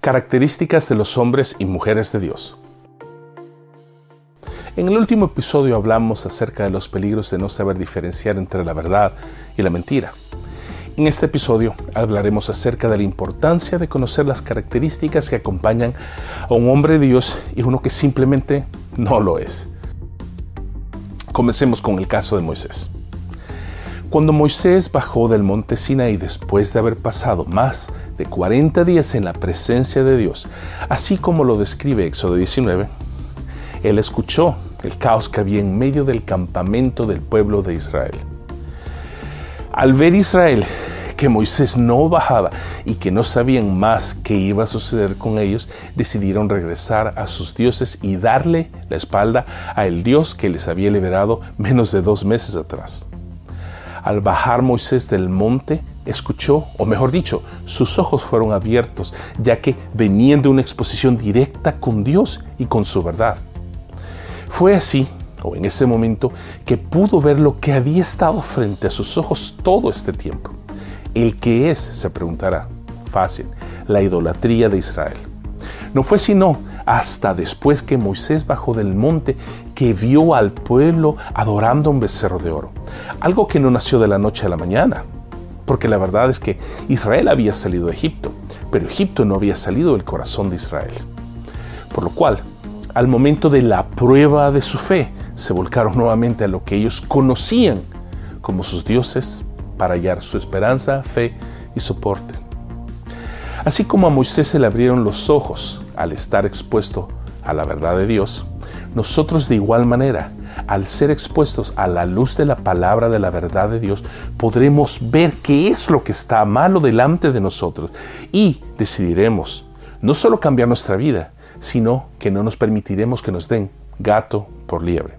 Características de los hombres y mujeres de Dios. En el último episodio hablamos acerca de los peligros de no saber diferenciar entre la verdad y la mentira. En este episodio hablaremos acerca de la importancia de conocer las características que acompañan a un hombre de Dios y uno que simplemente no lo es. Comencemos con el caso de Moisés. Cuando Moisés bajó del monte Sinaí después de haber pasado más de 40 días en la presencia de Dios, así como lo describe Éxodo 19, él escuchó el caos que había en medio del campamento del pueblo de Israel. Al ver Israel que Moisés no bajaba y que no sabían más qué iba a suceder con ellos, decidieron regresar a sus dioses y darle la espalda a el Dios que les había liberado menos de dos meses atrás. Al bajar Moisés del monte, escuchó, o mejor dicho, sus ojos fueron abiertos, ya que venían de una exposición directa con Dios y con su verdad. Fue así, o en ese momento, que pudo ver lo que había estado frente a sus ojos todo este tiempo. ¿El que es? se preguntará. Fácil, la idolatría de Israel. No fue sino hasta después que Moisés bajó del monte que vio al pueblo adorando un becerro de oro. Algo que no nació de la noche a la mañana, porque la verdad es que Israel había salido de Egipto, pero Egipto no había salido del corazón de Israel. Por lo cual, al momento de la prueba de su fe, se volcaron nuevamente a lo que ellos conocían como sus dioses para hallar su esperanza, fe y soporte. Así como a Moisés se le abrieron los ojos al estar expuesto a la verdad de Dios, nosotros de igual manera, al ser expuestos a la luz de la palabra de la verdad de Dios, podremos ver qué es lo que está malo delante de nosotros y decidiremos no solo cambiar nuestra vida, sino que no nos permitiremos que nos den gato por liebre,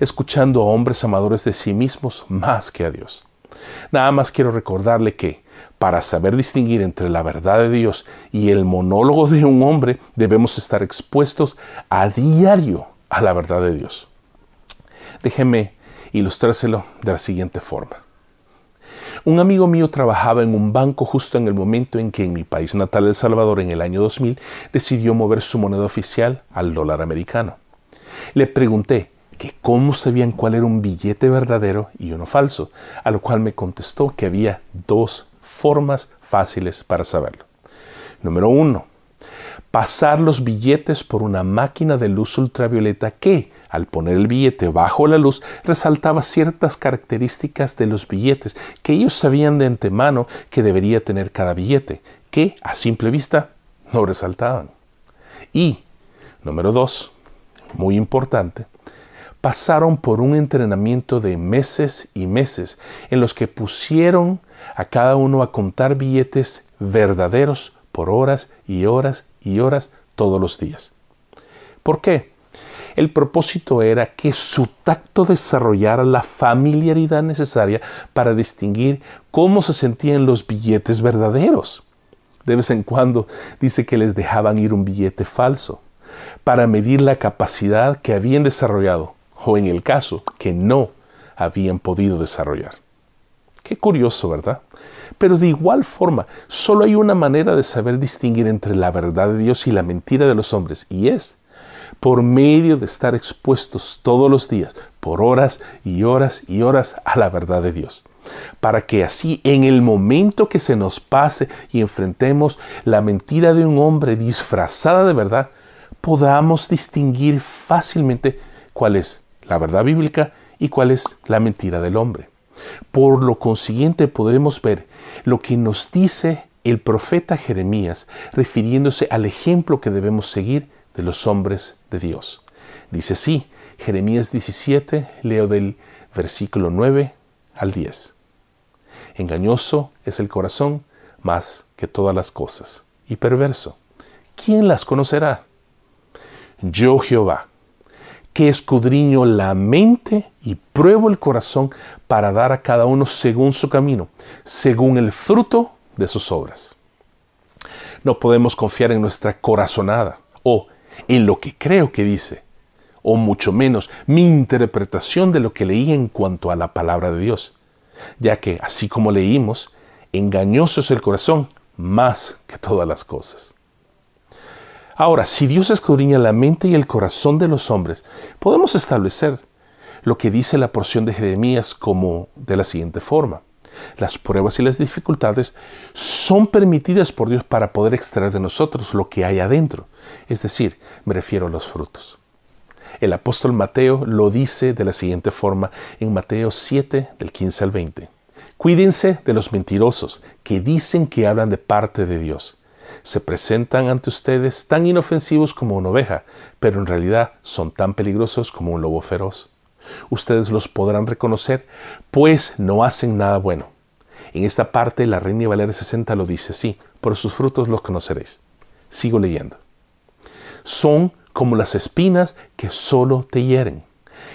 escuchando a hombres amadores de sí mismos más que a Dios. Nada más quiero recordarle que para saber distinguir entre la verdad de Dios y el monólogo de un hombre, debemos estar expuestos a diario a la verdad de Dios. Déjeme ilustrárselo de la siguiente forma. Un amigo mío trabajaba en un banco justo en el momento en que en mi país natal, El Salvador, en el año 2000, decidió mover su moneda oficial al dólar americano. Le pregunté que cómo sabían cuál era un billete verdadero y uno falso, a lo cual me contestó que había dos formas fáciles para saberlo. Número uno, pasar los billetes por una máquina de luz ultravioleta que, al poner el billete bajo la luz, resaltaba ciertas características de los billetes que ellos sabían de antemano que debería tener cada billete, que a simple vista no resaltaban. Y, número dos, muy importante, pasaron por un entrenamiento de meses y meses en los que pusieron a cada uno a contar billetes verdaderos por horas y horas y horas todos los días. ¿Por qué? El propósito era que su tacto desarrollara la familiaridad necesaria para distinguir cómo se sentían los billetes verdaderos. De vez en cuando dice que les dejaban ir un billete falso para medir la capacidad que habían desarrollado o en el caso que no habían podido desarrollar. Qué curioso, ¿verdad? Pero de igual forma, solo hay una manera de saber distinguir entre la verdad de Dios y la mentira de los hombres, y es por medio de estar expuestos todos los días, por horas y horas y horas a la verdad de Dios. Para que así en el momento que se nos pase y enfrentemos la mentira de un hombre disfrazada de verdad, podamos distinguir fácilmente cuál es la verdad bíblica y cuál es la mentira del hombre. Por lo consiguiente podemos ver lo que nos dice el profeta Jeremías refiriéndose al ejemplo que debemos seguir de los hombres de Dios. Dice así, Jeremías 17, leo del versículo 9 al 10. Engañoso es el corazón más que todas las cosas, y perverso. ¿Quién las conocerá? Yo Jehová que escudriño la mente y pruebo el corazón para dar a cada uno según su camino, según el fruto de sus obras. No podemos confiar en nuestra corazonada o en lo que creo que dice, o mucho menos mi interpretación de lo que leí en cuanto a la palabra de Dios, ya que, así como leímos, engañoso es el corazón más que todas las cosas. Ahora, si Dios escudriña la mente y el corazón de los hombres, podemos establecer lo que dice la porción de Jeremías como de la siguiente forma. Las pruebas y las dificultades son permitidas por Dios para poder extraer de nosotros lo que hay adentro. Es decir, me refiero a los frutos. El apóstol Mateo lo dice de la siguiente forma en Mateo 7 del 15 al 20. Cuídense de los mentirosos que dicen que hablan de parte de Dios. Se presentan ante ustedes tan inofensivos como una oveja, pero en realidad son tan peligrosos como un lobo feroz. Ustedes los podrán reconocer, pues no hacen nada bueno. En esta parte la Reina Valera 60 lo dice así, por sus frutos los conoceréis. Sigo leyendo. Son como las espinas que solo te hieren.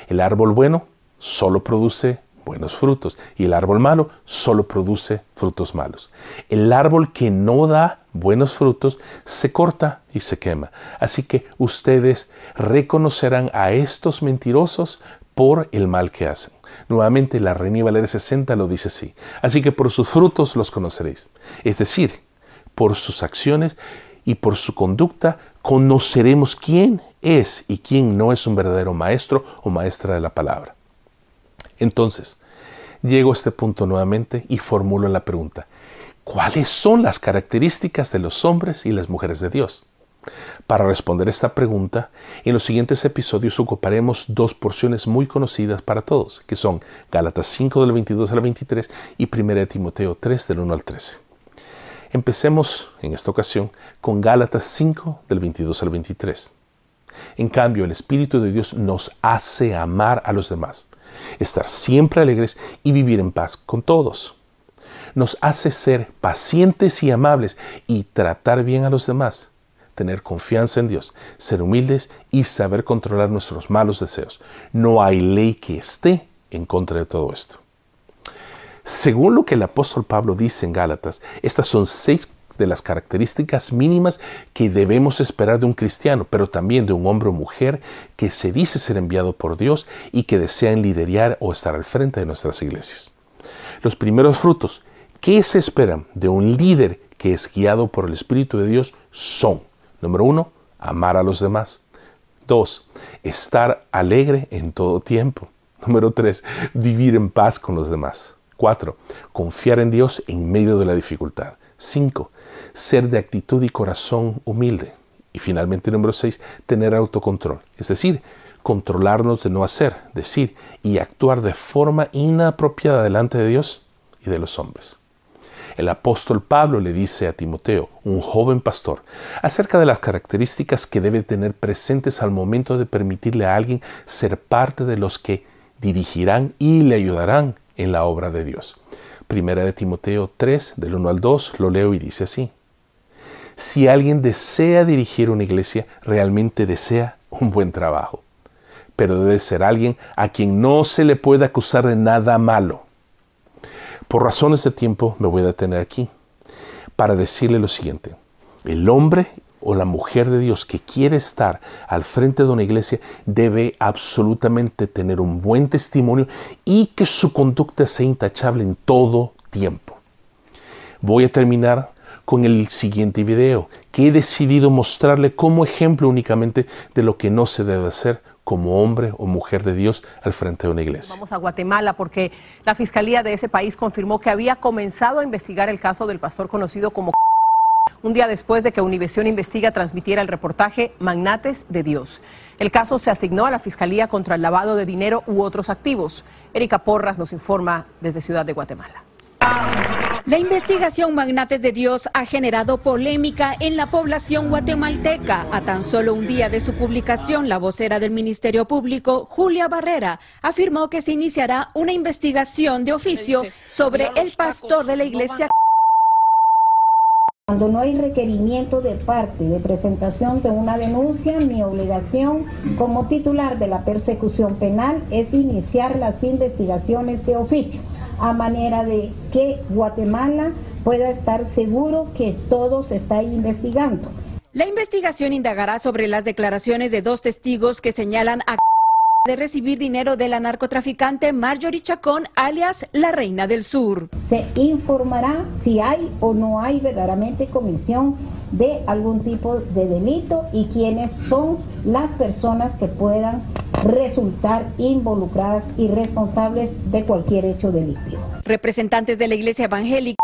El árbol bueno solo produce buenos frutos y el árbol malo solo produce frutos malos. El árbol que no da buenos frutos se corta y se quema. Así que ustedes reconocerán a estos mentirosos por el mal que hacen. Nuevamente la Reina Valera 60 lo dice así. Así que por sus frutos los conoceréis. Es decir, por sus acciones y por su conducta conoceremos quién es y quién no es un verdadero maestro o maestra de la palabra. Entonces, llego a este punto nuevamente y formulo la pregunta, ¿cuáles son las características de los hombres y las mujeres de Dios? Para responder esta pregunta, en los siguientes episodios ocuparemos dos porciones muy conocidas para todos, que son Gálatas 5 del 22 al 23 y 1 Timoteo 3 del 1 al 13. Empecemos en esta ocasión con Gálatas 5 del 22 al 23. En cambio, el Espíritu de Dios nos hace amar a los demás, estar siempre alegres y vivir en paz con todos. Nos hace ser pacientes y amables y tratar bien a los demás tener confianza en Dios, ser humildes y saber controlar nuestros malos deseos. No hay ley que esté en contra de todo esto. Según lo que el apóstol Pablo dice en Gálatas, estas son seis de las características mínimas que debemos esperar de un cristiano, pero también de un hombre o mujer que se dice ser enviado por Dios y que desean liderar o estar al frente de nuestras iglesias. Los primeros frutos, ¿qué se esperan de un líder que es guiado por el Espíritu de Dios? Son Número uno, amar a los demás. Dos, estar alegre en todo tiempo. Número tres, vivir en paz con los demás. Cuatro, confiar en Dios en medio de la dificultad. Cinco, ser de actitud y corazón humilde. Y finalmente, número seis, tener autocontrol. Es decir, controlarnos de no hacer, decir y actuar de forma inapropiada delante de Dios y de los hombres. El apóstol Pablo le dice a Timoteo, un joven pastor, acerca de las características que debe tener presentes al momento de permitirle a alguien ser parte de los que dirigirán y le ayudarán en la obra de Dios. Primera de Timoteo 3, del 1 al 2, lo leo y dice así. Si alguien desea dirigir una iglesia, realmente desea un buen trabajo, pero debe ser alguien a quien no se le pueda acusar de nada malo por razones de tiempo me voy a detener aquí para decirle lo siguiente. El hombre o la mujer de Dios que quiere estar al frente de una iglesia debe absolutamente tener un buen testimonio y que su conducta sea intachable en todo tiempo. Voy a terminar con el siguiente video que he decidido mostrarle como ejemplo únicamente de lo que no se debe hacer como hombre o mujer de Dios al frente de una iglesia. Vamos a Guatemala porque la fiscalía de ese país confirmó que había comenzado a investigar el caso del pastor conocido como un día después de que Univisión Investiga transmitiera el reportaje Magnates de Dios. El caso se asignó a la Fiscalía contra el lavado de dinero u otros activos. Erika Porras nos informa desde Ciudad de Guatemala. La investigación Magnates de Dios ha generado polémica en la población guatemalteca. A tan solo un día de su publicación, la vocera del Ministerio Público, Julia Barrera, afirmó que se iniciará una investigación de oficio sobre el pastor de la iglesia. Cuando no hay requerimiento de parte de presentación de una denuncia, mi obligación como titular de la persecución penal es iniciar las investigaciones de oficio a manera de que Guatemala pueda estar seguro que todo se está investigando. La investigación indagará sobre las declaraciones de dos testigos que señalan a de recibir dinero de la narcotraficante Marjorie Chacón, alias la Reina del Sur. Se informará si hay o no hay verdaderamente comisión de algún tipo de delito y quiénes son las personas que puedan resultar involucradas y responsables de cualquier hecho delictivo. Representantes de la Iglesia Evangélica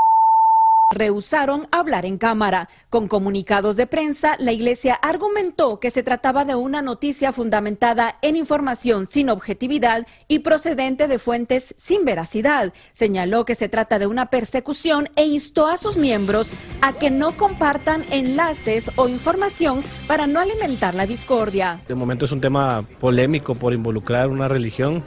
rehusaron hablar en cámara. Con comunicados de prensa, la Iglesia argumentó que se trataba de una noticia fundamentada en información sin objetividad y procedente de fuentes sin veracidad. Señaló que se trata de una persecución e instó a sus miembros a que no compartan enlaces o información para no alimentar la discordia. De momento es un tema polémico por involucrar una religión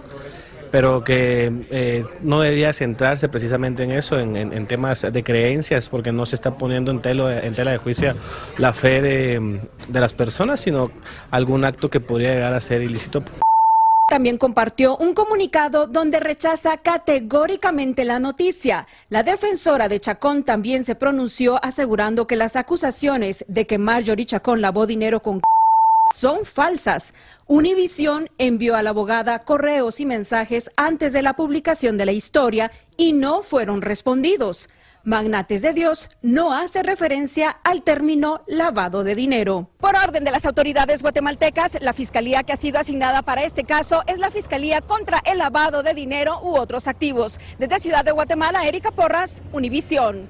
pero que eh, no debería centrarse precisamente en eso, en, temas de creencias, porque no se está poniendo en, en tela de juicio la fe de, de las personas, sino algún acto que podría llegar a ser ilícito. También compartió un comunicado donde rechaza categóricamente la noticia. La defensora de Chacón también se pronunció asegurando que las acusaciones de que Marjorie Chacón lavó dinero con son falsas. Univision envió a la abogada correos y mensajes antes de la publicación de la historia y no fueron respondidos. Magnates de Dios no hace referencia al término lavado de dinero. Por orden de las autoridades guatemaltecas, la fiscalía que ha sido asignada para este caso es la Fiscalía contra el lavado de dinero u otros activos. Desde Ciudad de Guatemala, Erika Porras, Univisión.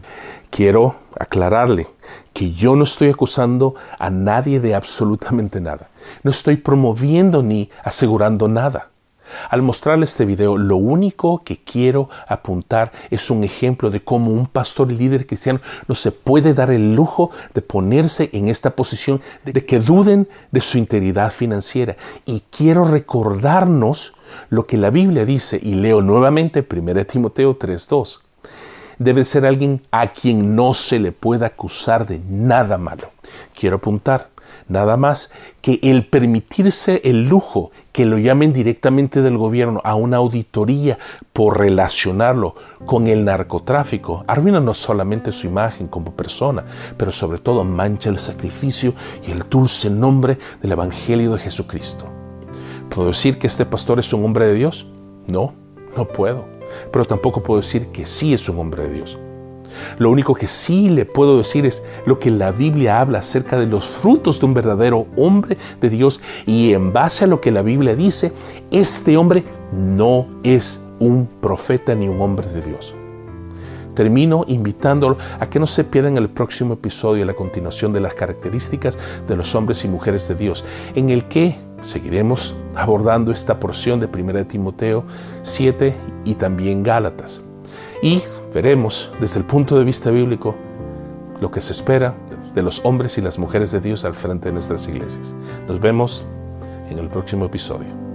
Quiero aclararle que yo no estoy acusando a nadie de absolutamente nada. No estoy promoviendo ni asegurando nada. Al mostrarle este video, lo único que quiero apuntar es un ejemplo de cómo un pastor y líder cristiano no se puede dar el lujo de ponerse en esta posición de que duden de su integridad financiera. Y quiero recordarnos lo que la Biblia dice, y leo nuevamente 1 Timoteo 3.2. Debe ser alguien a quien no se le pueda acusar de nada malo. Quiero apuntar, nada más que el permitirse el lujo que lo llamen directamente del gobierno a una auditoría por relacionarlo con el narcotráfico arruina no solamente su imagen como persona, pero sobre todo mancha el sacrificio y el dulce nombre del Evangelio de Jesucristo. ¿Puedo decir que este pastor es un hombre de Dios? No, no puedo. Pero tampoco puedo decir que sí es un hombre de Dios. Lo único que sí le puedo decir es lo que la Biblia habla acerca de los frutos de un verdadero hombre de Dios y en base a lo que la Biblia dice, este hombre no es un profeta ni un hombre de Dios. Termino invitándolo a que no se pierdan el próximo episodio, la continuación de las características de los hombres y mujeres de Dios, en el que seguiremos abordando esta porción de 1 Timoteo 7 y también Gálatas. Y veremos desde el punto de vista bíblico lo que se espera de los hombres y las mujeres de Dios al frente de nuestras iglesias. Nos vemos en el próximo episodio.